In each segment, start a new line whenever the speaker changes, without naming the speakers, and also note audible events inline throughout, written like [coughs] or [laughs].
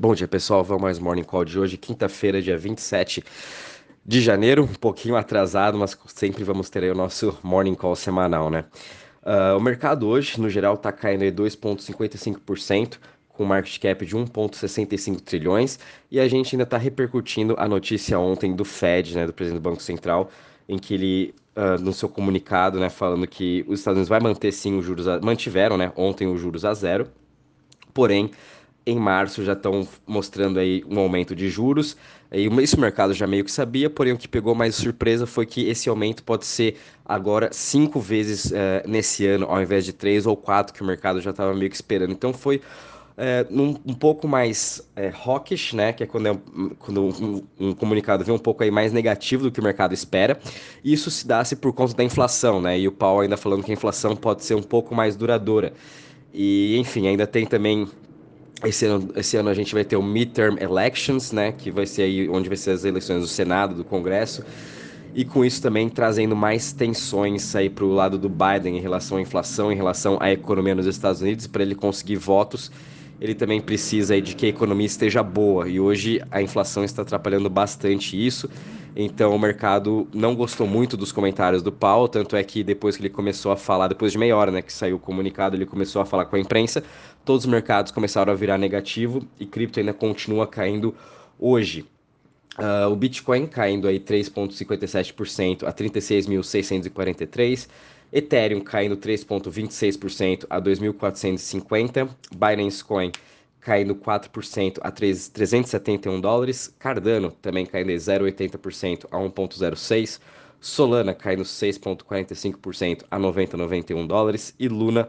Bom dia, pessoal. Vamos mais Morning Call de hoje, quinta-feira, dia 27 de janeiro. Um pouquinho atrasado, mas sempre vamos ter aí o nosso Morning Call semanal, né? Uh, o mercado hoje, no geral, está caindo aí 2,55%, com market cap de 1,65 trilhões, e a gente ainda está repercutindo a notícia ontem do Fed, né, do presidente do Banco Central, em que ele, uh, no seu comunicado, né, falando que os Estados Unidos vai manter sim os juros, a... mantiveram, né, ontem os juros a zero, porém em março já estão mostrando aí um aumento de juros. E isso o mercado já meio que sabia, porém o que pegou mais surpresa foi que esse aumento pode ser agora cinco vezes é, nesse ano, ao invés de três ou quatro que o mercado já estava meio que esperando. Então foi é, um, um, pouco mais é, hawkish, né? Que é quando, é, quando um, um, comunicado vem um pouco aí mais negativo do que o mercado espera. Isso se dá-se por conta da inflação, né? E o Paulo ainda falando que a inflação pode ser um pouco mais duradoura. E, enfim, ainda tem também esse ano, esse ano a gente vai ter o midterm elections, né, que vai ser aí onde vai ser as eleições do Senado, do Congresso, e com isso também trazendo mais tensões aí para o lado do Biden em relação à inflação, em relação à economia nos Estados Unidos, para ele conseguir votos, ele também precisa de que a economia esteja boa, e hoje a inflação está atrapalhando bastante isso, então o mercado não gostou muito dos comentários do Paulo, tanto é que depois que ele começou a falar, depois de meia hora, né, que saiu o comunicado, ele começou a falar com a imprensa, todos os mercados começaram a virar negativo e cripto ainda continua caindo hoje. Uh, o Bitcoin caindo aí 3,57% a 36.643, Ethereum caindo 3,26% a 2.450, Binance Coin caindo 4% a 371 dólares, Cardano também caindo 0,80% a 1,06, Solana caindo 6,45% a 90,91 dólares e Luna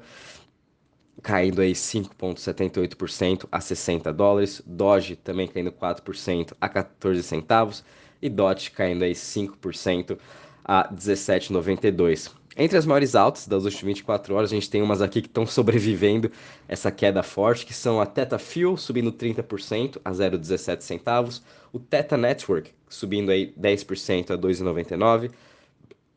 caindo aí 5,78% a 60 dólares, Doge também caindo 4% a 14 centavos e DOT caindo aí 5% a 17,92. Entre as maiores altas das últimas 24 horas, a gente tem umas aqui que estão [laughs] sobrevivendo essa queda forte, que são a Teta Fuel subindo 30% a 0,17 centavos, o Teta Network subindo aí 10% a 2,99,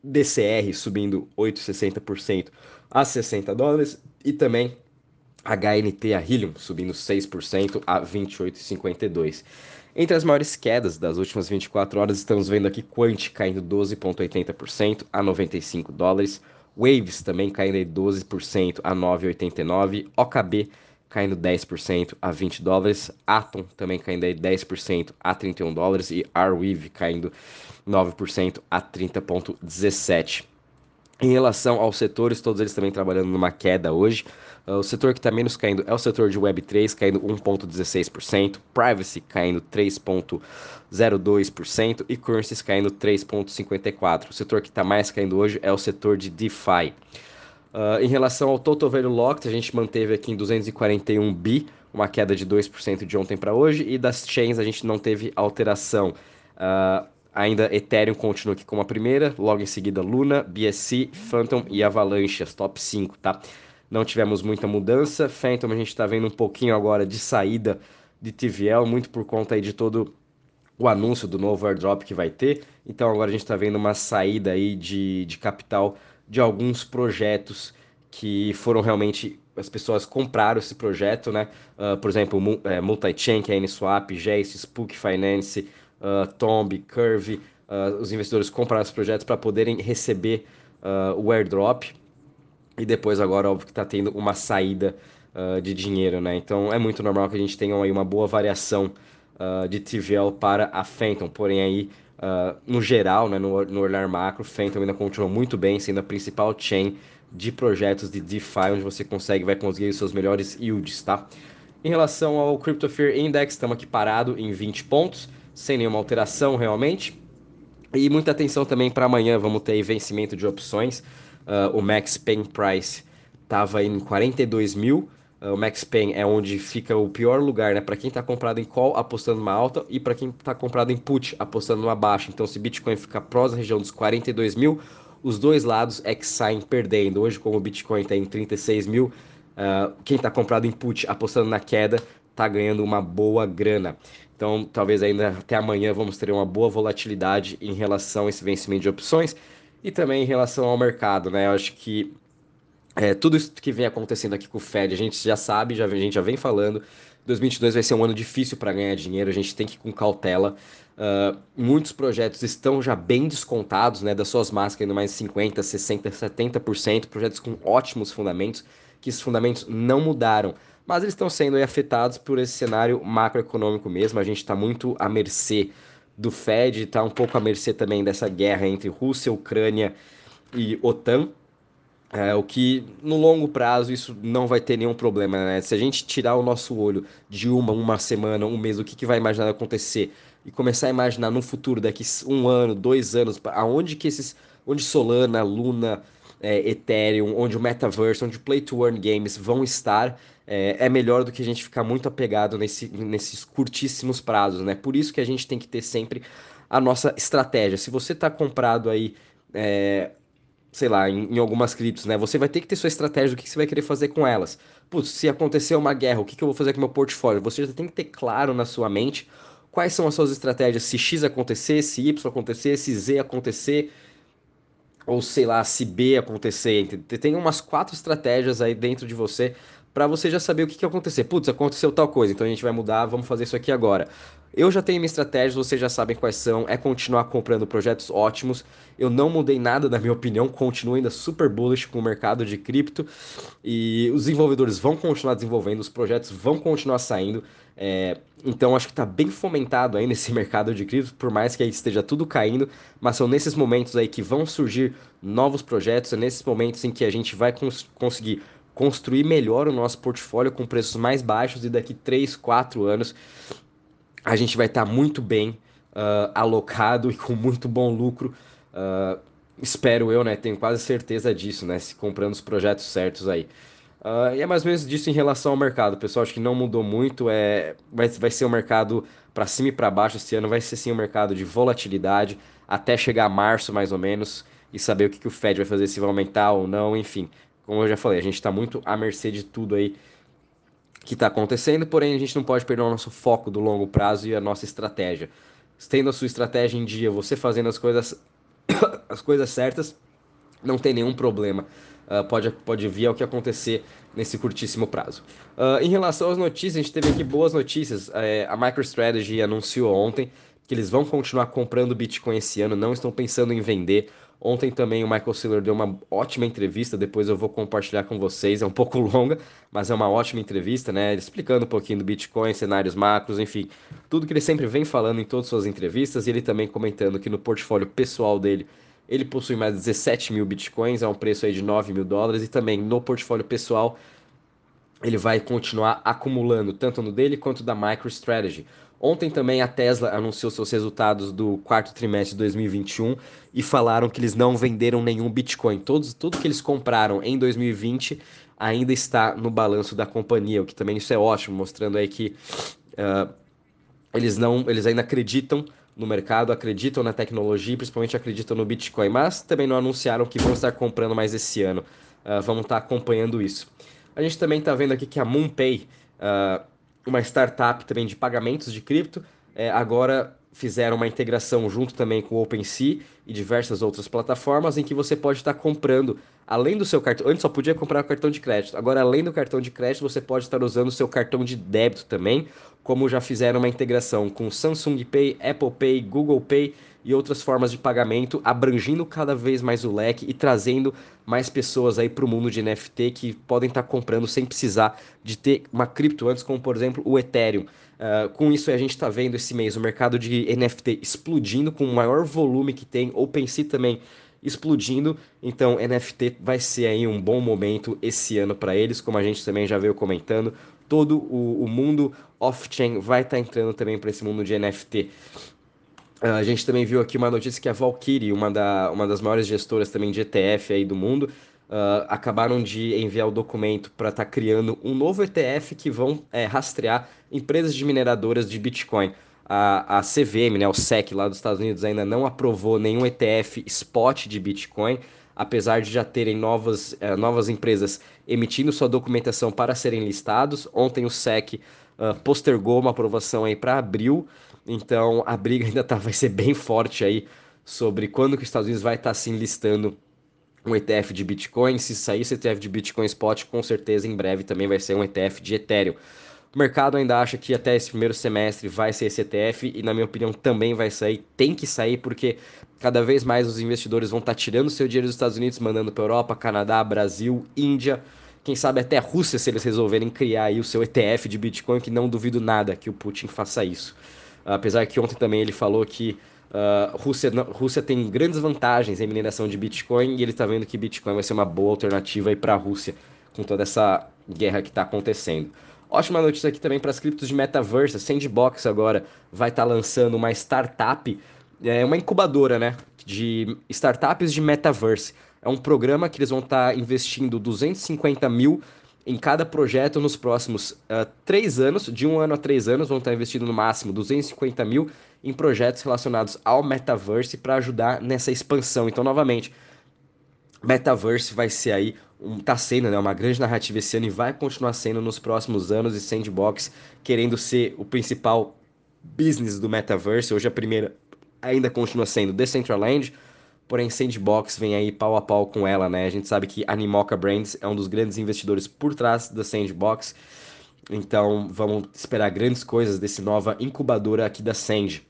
DCR subindo 8,60% a 60 dólares e também HNT, a Helium, subindo 6% a 28,52. Entre as maiores quedas das últimas 24 horas, estamos vendo aqui Quant caindo 12,80% a 95 dólares, Waves também caindo 12% a 9,89, OKB caindo 10% a 20 dólares, Atom também caindo 10% a 31 dólares e Arweave caindo 9% a 30,17. Em relação aos setores, todos eles também trabalhando numa queda hoje. Uh, o setor que está menos caindo é o setor de Web3, caindo 1,16%, Privacy caindo 3,02% e Currencies caindo 3,54%. O setor que está mais caindo hoje é o setor de DeFi. Uh, em relação ao Total Value Locked, a gente manteve aqui em 241 bi, uma queda de 2% de ontem para hoje, e das chains a gente não teve alteração. Uh, Ainda Ethereum continua aqui como a primeira, logo em seguida Luna, BSC, Phantom e Avalanche, as top 5, tá? Não tivemos muita mudança. Phantom a gente está vendo um pouquinho agora de saída de TVL, muito por conta aí de todo o anúncio do novo airdrop que vai ter. Então agora a gente está vendo uma saída aí de, de capital de alguns projetos que foram realmente as pessoas compraram esse projeto, né? Uh, por exemplo, é, Multichain, que é a Uniswap, Jace, Spook Finance, uh, Tomb, Curve, uh, os investidores compraram os projetos para poderem receber uh, o airdrop e depois agora óbvio que está tendo uma saída de dinheiro, né? Então é muito normal que a gente tenha aí uma boa variação de TVL para a Phantom, porém aí no geral, né, no, no olhar macro, Phantom ainda continua muito bem, sendo a principal chain de projetos de DeFi, onde você consegue, vai conseguir os seus melhores yields, tá? Em relação ao Crypto Fear Index, estamos aqui parado em 20 pontos sem nenhuma alteração realmente. E muita atenção também para amanhã, vamos ter vencimento de opções. Uh, o Max Pain Price estava em 42 mil. Uh, o Max Pain é onde fica o pior lugar, né? Para quem está comprado em call apostando numa alta e para quem está comprado em put apostando numa baixa. Então, se Bitcoin ficar prós na região dos 42 mil, os dois lados é que saem perdendo. Hoje, como o Bitcoin está em 36 mil, uh, quem está comprado em put apostando na queda está ganhando uma boa grana. Então, talvez ainda até amanhã vamos ter uma boa volatilidade em relação a esse vencimento de opções e também em relação ao mercado, né? Eu acho que é, tudo isso que vem acontecendo aqui com o Fed, a gente já sabe, já, a gente já vem falando 2022 vai ser um ano difícil para ganhar dinheiro, a gente tem que ir com cautela. Uh, muitos projetos estão já bem descontados, né, das suas máscaras, mais 50, 60, 70%, projetos com ótimos fundamentos, que esses fundamentos não mudaram, mas eles estão sendo afetados por esse cenário macroeconômico mesmo, a gente está muito à mercê do Fed, está um pouco à mercê também dessa guerra entre Rússia, Ucrânia e OTAN, é, o que no longo prazo isso não vai ter nenhum problema, né? Se a gente tirar o nosso olho de uma, uma semana, um mês, o que, que vai imaginar acontecer e começar a imaginar no futuro, daqui um ano, dois anos, aonde que esses, onde Solana, Luna, é, Ethereum, onde o Metaverse, onde o Play to Earn Games vão estar, é, é, melhor do que a gente ficar muito apegado nesse, nesses curtíssimos prazos, né? Por isso que a gente tem que ter sempre a nossa estratégia. Se você está comprado aí é, sei lá, em, em, algumas criptos, né? Você vai ter que ter sua estratégia do que, você vai querer fazer com elas. Putz, se acontecer uma guerra, o que, que eu vou fazer com meu portfólio? Você já tem que ter claro na sua mente quais são as suas estratégias se X acontecer, se Y acontecer, se Z acontecer, ou sei lá, se B acontecer. Tem umas quatro estratégias aí dentro de você para você já saber o que, que acontecer. Putz, aconteceu tal coisa, então a gente vai mudar, vamos fazer isso aqui agora. Eu já tenho minha estratégia, vocês já sabem quais são, é continuar comprando projetos ótimos. Eu não mudei nada na minha opinião, continuo ainda super bullish com o mercado de cripto e os desenvolvedores vão continuar desenvolvendo, os projetos vão continuar saindo. É, então acho que está bem fomentado aí nesse [laughs] mercado de cripto, por mais que aí esteja tudo caindo, mas são nesses momentos aí que vão surgir novos projetos, é nesses momentos em que a gente vai cons conseguir construir melhor o nosso portfólio com preços mais baixos e daqui 3, 4 anos a gente vai estar tá muito bem uh, alocado [laughs] e com muito bom lucro. Uh, espero eu, né? Tenho quase certeza disso, né? Se comprando os projetos certos aí. Uh, e é mais ou menos disso em relação ao mercado, pessoal. Acho que não mudou muito. É, vai, vai ser um mercado para cima e para baixo esse ano. Vai ser sim um mercado de volatilidade até chegar a março, mais ou menos, e saber o que, que o Fed vai fazer, se vai aumentar ou não. Enfim, como eu já falei, a gente está muito à mercê de tudo aí que está acontecendo, porém a gente não pode perder o nosso foco do longo prazo e a nossa estratégia. Tendo a sua estratégia em dia, você fazendo as coisas, [coughs] as coisas certas, não tem nenhum problema. Uh, pode, pode vir ao que acontecer nesse curtíssimo prazo. Uh, em relação às notícias, a gente teve aqui boas notícias. Uh, a MicroStrategy anunciou ontem que eles vão continuar comprando Bitcoin esse ano, não estão pensando em vender. Ontem também o Michael Saylor deu uma ótima entrevista, depois eu vou compartilhar com vocês, é um [laughs] pouco longa, mas é uma ótima entrevista, né? Explicando um pouquinho do Bitcoin, cenários macros, enfim, tudo que ele sempre vem falando em todas as suas entrevistas, e ele também comentando que no portfólio pessoal dele, ele possui mais de 17 mil Bitcoins, a um preço aí de 9 mil dólares, e também no portfólio pessoal ele vai continuar acumulando, tanto no dele quanto da MicroStrategy. Ontem também a Tesla anunciou seus resultados do quarto trimestre de 2021 e falaram que eles não venderam nenhum Bitcoin. Todos, tudo que eles compraram em 2020 ainda está no balanço da companhia, o que também isso é ótimo, mostrando aí que uh, eles não, eles ainda acreditam no mercado, acreditam na tecnologia, principalmente acreditam no Bitcoin, mas também não anunciaram que vão estar comprando mais esse ano. Uh, vamos estar acompanhando isso. A gente também está vendo aqui que a MoonPay uh, uma startup também de pagamentos de cripto, é, agora fizeram uma integração junto também com o OpenSea e diversas outras plataformas em que você pode estar comprando, além do seu cartão, antes só podia comprar o cartão de crédito, agora além do cartão de crédito você pode estar usando o seu cartão de débito também, como já fizeram uma integração com Samsung Pay, Apple Pay, Google Pay e outras formas de pagamento, abrangindo cada vez mais o leque e trazendo mais pessoas aí para o mundo de NFT que podem estar comprando sem precisar de ter uma cripto antes, como por exemplo o Ethereum. Uh, com isso a gente está vendo esse mês o mercado de NFT explodindo com o maior volume que tem, OpenSea também explodindo, então NFT vai ser aí um bom momento esse ano para eles, como a gente também já veio comentando, todo o, o mundo off-chain vai estar tá entrando também para esse mundo de NFT. A gente também viu aqui uma notícia que a Valkyrie, uma, da, uma das maiores gestoras também de ETF aí do mundo, uh, acabaram de enviar o documento para estar tá criando um novo ETF que vão é, rastrear empresas de mineradoras de Bitcoin. A, a CVM, né, o SEC lá dos Estados Unidos, ainda não aprovou nenhum ETF spot de Bitcoin, apesar de já terem novas, uh, novas empresas emitindo sua documentação para serem listados. Ontem o SEC uh, postergou uma aprovação aí para abril. Então a briga [laughs] ainda tá, vai ser bem forte aí sobre quando que os Estados Unidos vai estar tá, assim listando um ETF de Bitcoin. Se sair esse ETF de Bitcoin Spot, com certeza em breve também vai ser um ETF de Ethereum. O mercado ainda acha que até esse primeiro semestre vai ser esse ETF e, na minha opinião, também vai sair. Tem que sair porque cada vez mais os investidores vão estar tá tirando seu dinheiro dos Estados Unidos, mandando para Europa, Canadá, Brasil, Índia, quem sabe até a Rússia, se eles resolverem criar aí o seu ETF de Bitcoin, que não duvido nada que o Putin faça isso. Apesar que ontem também ele falou que Uh, Rússia, Rússia tem grandes vantagens em mineração de Bitcoin e ele está vendo que Bitcoin vai ser uma boa alternativa para a Rússia com toda essa guerra que está acontecendo. Ótima notícia aqui também para as criptos de metaverse. A Sandbox agora vai estar tá lançando uma startup, é uma incubadora, né, de startups de metaverse. É um programa que eles vão estar tá investindo 250 mil em cada projeto nos próximos uh, três anos, de um ano a três anos, vão estar tá investindo no máximo 250 mil em projetos relacionados ao metaverse para ajudar nessa expansão. Então, novamente, metaverse vai ser aí um, tá sendo né, uma grande narrativa esse ano e vai continuar sendo nos próximos anos e Sandbox querendo ser o principal business do metaverse. Hoje a primeira ainda continua sendo Decentraland, porém Sandbox vem aí pau a pau com ela, né? A gente sabe que a Nimoca Brands é um dos grandes investidores por trás da Sandbox. Então, vamos esperar grandes coisas desse nova incubadora aqui da Sand.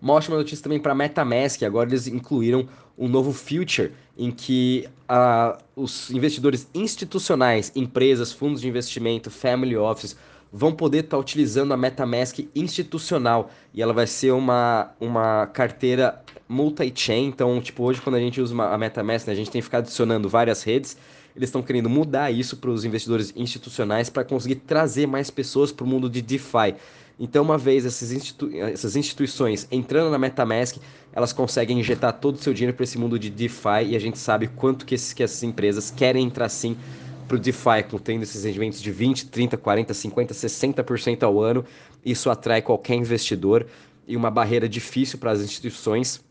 Uma ótima notícia também para MetaMask, agora eles incluíram um novo feature em que uh, os investidores institucionais, empresas, fundos de investimento, family office, vão poder estar tá utilizando a MetaMask institucional e ela vai ser uma, uma carteira multi-chain. Então, tipo, hoje quando a gente usa uma, a MetaMask, né, a gente tem que ficar adicionando várias redes. Eles estão querendo mudar isso para os investidores institucionais para conseguir trazer mais pessoas para o mundo de DeFi. Então, uma vez essas, institu essas instituições entrando na MetaMask, elas conseguem injetar todo o seu dinheiro para esse mundo de DeFi e a gente sabe quanto que, esses, que essas empresas querem entrar sim para o DeFi, tendo esses rendimentos de 20, 30, 40, 50, 60% ao ano. Isso atrai qualquer investidor e uma barreira difícil para as instituições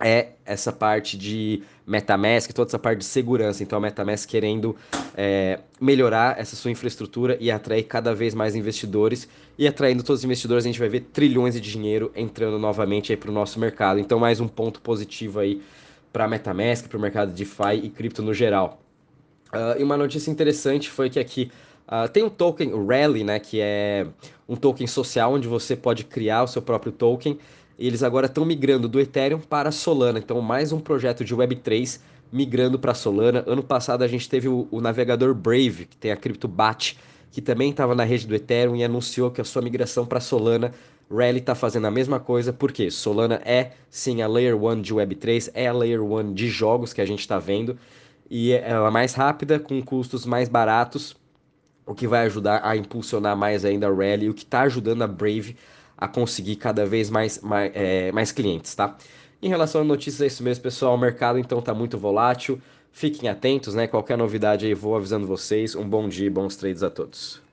é essa parte de MetaMask, toda essa parte de segurança. Então, a MetaMask querendo é, melhorar essa sua infraestrutura e atrair cada vez mais investidores. E atraindo todos os investidores, a gente vai ver trilhões de dinheiro entrando novamente para o nosso mercado. Então, mais um ponto positivo aí para a MetaMask, para o mercado de DeFi e cripto no geral. Uh, e uma notícia interessante foi que aqui uh, tem um token, o Rally, né, que é um token social onde você pode criar o seu próprio token eles agora estão migrando do Ethereum para Solana. Então, mais um projeto de Web3 migrando para Solana. Ano passado a gente teve o, o navegador Brave, que tem a CryptoBat, que também estava na rede do Ethereum e anunciou que a sua migração para Solana. Rally está fazendo a mesma coisa, porque Solana é sim a Layer 1 de Web3, é a Layer 1 de jogos que a gente está vendo, e ela é mais rápida, com custos mais baratos, o que vai ajudar a impulsionar mais ainda a Rally, o que está ajudando a Brave a conseguir cada vez mais, mais, é, mais clientes, tá? Em relação a notícias, é isso mesmo, pessoal. O mercado então está muito volátil. Fiquem atentos, né? Qualquer novidade aí, vou avisando vocês. Um bom dia e bons trades a todos.